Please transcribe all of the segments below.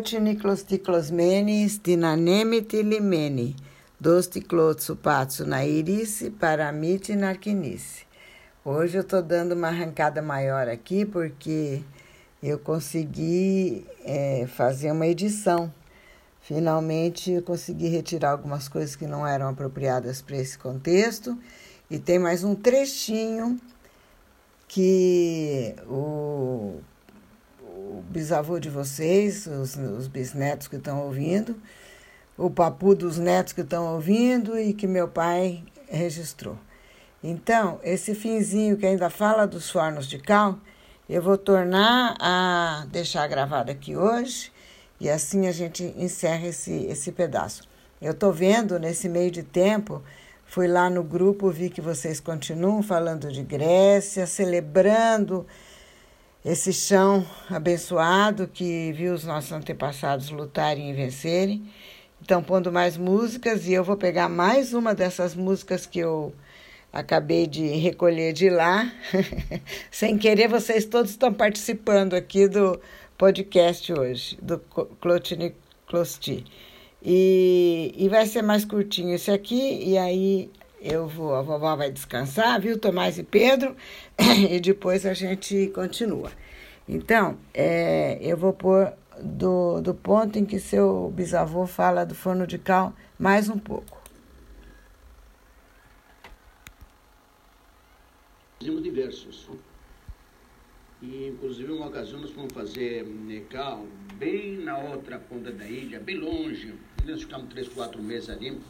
Clotiniclosticlosmeni stinanemiti limeni, dosticlotsupatsu nairice paramite narquinice. Hoje eu estou dando uma arrancada maior aqui porque eu consegui é, fazer uma edição. Finalmente eu consegui retirar algumas coisas que não eram apropriadas para esse contexto e tem mais um trechinho que o bisavô de vocês, os, os bisnetos que estão ouvindo, o papu dos netos que estão ouvindo e que meu pai registrou. Então, esse finzinho que ainda fala dos fornos de cal, eu vou tornar a deixar gravado aqui hoje e assim a gente encerra esse, esse pedaço. Eu estou vendo nesse meio de tempo Fui lá no grupo, vi que vocês continuam falando de Grécia, celebrando esse chão abençoado que viu os nossos antepassados lutarem e vencerem. Estão pondo mais músicas e eu vou pegar mais uma dessas músicas que eu acabei de recolher de lá. Sem querer, vocês todos estão participando aqui do podcast hoje, do Clotini Closti. E, e vai ser mais curtinho esse aqui, e aí eu vou, a vovó vai descansar, viu, Tomás e Pedro, e depois a gente continua. Então, é, eu vou pôr do, do ponto em que seu bisavô fala do forno de cal mais um pouco. Fizemos diversos. E, inclusive, uma ocasião nós fomos fazer cal bem na outra ponta da ilha, bem longe, nós ficamos três, quatro meses ali.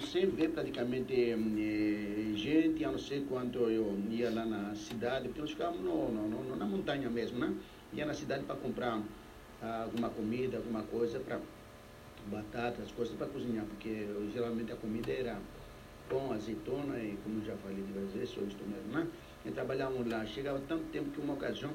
Sem ver praticamente eh, gente, a não ser quando eu ia lá na cidade, porque nós ficávamos no, no, no, na montanha mesmo, né? Ia na cidade para comprar ah, alguma comida, alguma coisa para batatas, coisas para cozinhar, porque geralmente a comida era pão, azeitona e, como já falei diversas vezes, sou isto mesmo, né? E trabalhávamos lá. Chegava tanto tempo que uma ocasião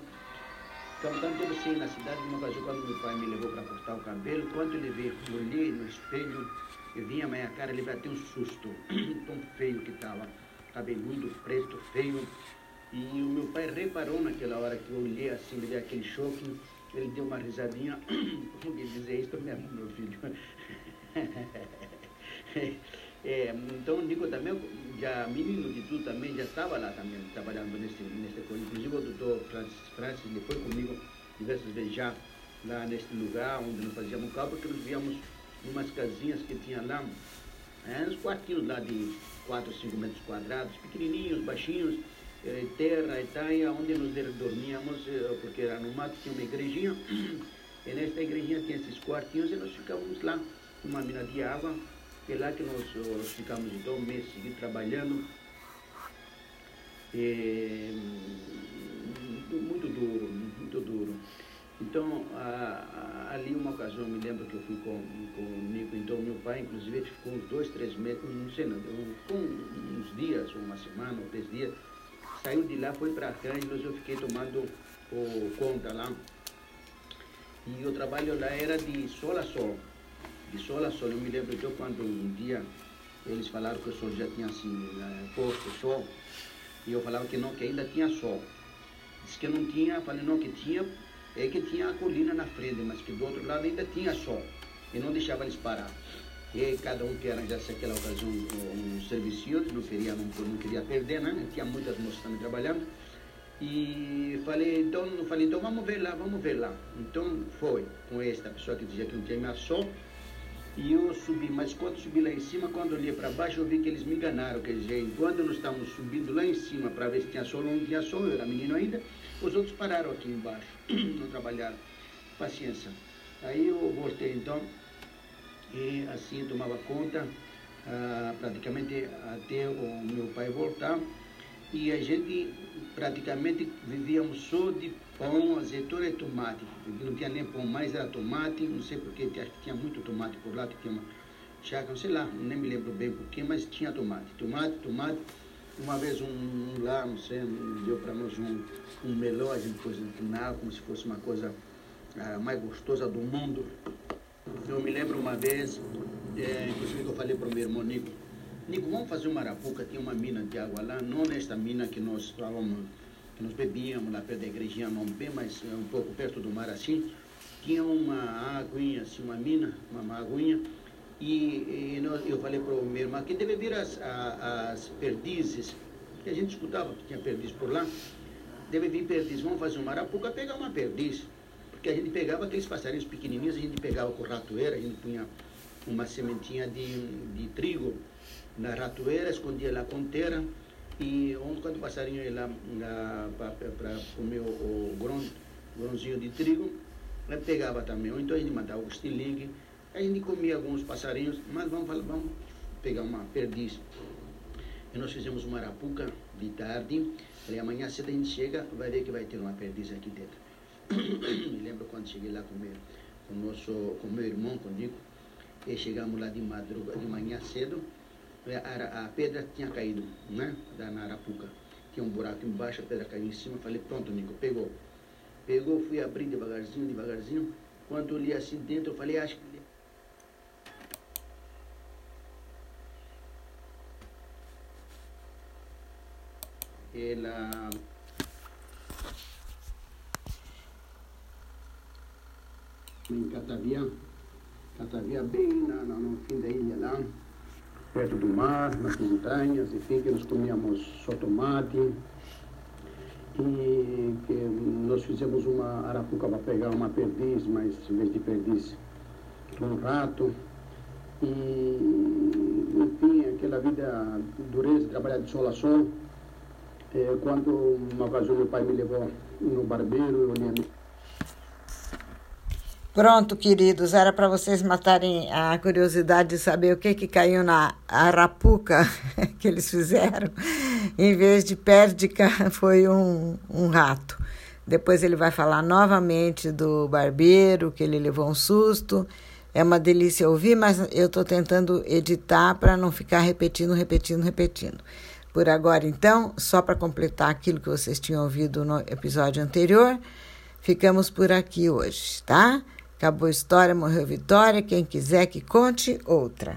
Cantando tempo assim na cidade, uma ocasião, quando meu pai me levou para cortar o cabelo, quando ele veio, eu olhei no espelho, eu vi a minha cara, ele bateu um susto, tão feio que estava, cabeludo, preto, feio. E o meu pai reparou naquela hora que eu olhei assim, me deu aquele choque, ele deu uma risadinha, como que dizer isso mesmo, meu filho. É, então o Nico também, já menino de tudo também, já estava lá também, trabalhando nesse, nesse coisa. Inclusive o doutor Francis, Francis ele foi comigo diversas vezes já lá neste lugar onde nós fazíamos cabo, porque nós víamos umas casinhas que tinha lá, é, uns quartinhos lá de 4, 5 metros quadrados, pequenininhos, baixinhos, é, terra e tal, e onde nós dormíamos, é, porque era no mato, tinha uma igrejinha, e nesta igrejinha tinha esses quartinhos e nós ficávamos lá, uma mina de água, é lá que nós, nós ficamos então um mês seguido trabalhando. É, muito duro, muito duro. Então, a, a, ali uma ocasião, me lembro que eu fui com, com o Nico, então meu pai, inclusive, ficou uns dois, três meses, não sei não, uns dias, uma semana, ou três dias, saiu de lá, foi para Arcângelos, eu fiquei tomando o, conta lá. E o trabalho lá era de sol a sol de sol a sol. Eu me lembro que quando um dia eles falaram que o sol já tinha assim, né, posto sol, e eu falava que não, que ainda tinha sol. Disse que não tinha, falei não, que tinha, é que tinha a colina na frente, mas que do outro lado ainda tinha sol. E não deixava eles parar. E aí, cada um que arranjasse aquela ocasião um, um serviço, não queria, não, não queria perder, né? Tinha muitas moças também trabalhando. E falei, então, falei, então vamos ver lá, vamos ver lá. Então foi com esta pessoa que dizia que não tinha mais sol, e eu subi, mas quando subi lá em cima, quando olhei para baixo, eu vi que eles me enganaram. Quer dizer, enquanto nós estávamos subindo lá em cima para ver se tinha sol ou não tinha sol, eu era menino ainda, os outros pararam aqui embaixo, não trabalharam. Paciência. Aí eu voltei então, e assim tomava conta, ah, praticamente até o meu pai voltar. E a gente praticamente vivíamos só de pão, azeitona e tomate. Não tinha nem pão mais, era tomate, não sei porquê, acho que tinha muito tomate por lá, tinha uma chácara, não sei lá, nem me lembro bem porquê, mas tinha tomate. Tomate, tomate. Uma vez um, um lá, não sei, deu para nós um, um melão, a gente pôs como se fosse uma coisa ah, mais gostosa do mundo. Eu me lembro uma vez, é, inclusive que eu falei para o meu irmão Nico, Nico, vamos fazer uma arapuca, tinha uma mina de água lá, não nesta mina que nós estávamos que nós bebíamos lá perto da igrejinha, não bem mais um pouco perto do mar assim, tinha uma aguinha, assim, uma mina, uma, uma aguinha, e, e nós, eu falei para o meu irmão que deve vir as, as perdizes, que a gente escutava que tinha perdiz por lá, deve vir perdiz, vamos fazer uma arapuca, pegar uma perdiz, porque a gente pegava aqueles passarinhos pequenininhos, a gente pegava com ratoeira, a gente punha uma sementinha de, de trigo na ratoeira, escondia lá com terra, e onde quando o passarinho ia lá, para comer o, o grão, grãozinho de trigo, ele pegava também, ou então a gente mandava o estilingue, a gente comia alguns passarinhos, mas vamos, vamos pegar uma perdiz. E nós fizemos uma arapuca de tarde, amanhã cedo a gente chega, vai ver que vai ter uma perdiz aqui dentro. Me lembro quando cheguei lá com meu, com nosso, com meu irmão, com o Nico, e chegamos lá de madrugada, de manhã cedo, a, a pedra tinha caído, né? Da na arapuca. Tinha um buraco embaixo, a pedra caiu em cima, falei, pronto, Nico, pegou. Pegou, fui abrir devagarzinho, devagarzinho. Quando li assim dentro, eu falei, acho que. Ela. Em Catavia, Catavia bem na, no fim da ilha lá, perto do mar, nas montanhas, enfim, que nós comíamos só tomate, e que nós fizemos uma arapuca para pegar uma perdiz, mas em vez de perdiz, um rato. E, enfim, aquela vida dureza, trabalhar de sol a sol. É, quando uma ocasião meu pai me levou no barbeiro, eu olhei Pronto, queridos, era para vocês matarem a curiosidade de saber o que, que caiu na arapuca que eles fizeram. Em vez de pérdica, foi um, um rato. Depois ele vai falar novamente do barbeiro, que ele levou um susto. É uma delícia ouvir, mas eu estou tentando editar para não ficar repetindo, repetindo, repetindo. Por agora, então, só para completar aquilo que vocês tinham ouvido no episódio anterior, ficamos por aqui hoje, tá? Acabou a história, morreu Vitória. Quem quiser que conte outra.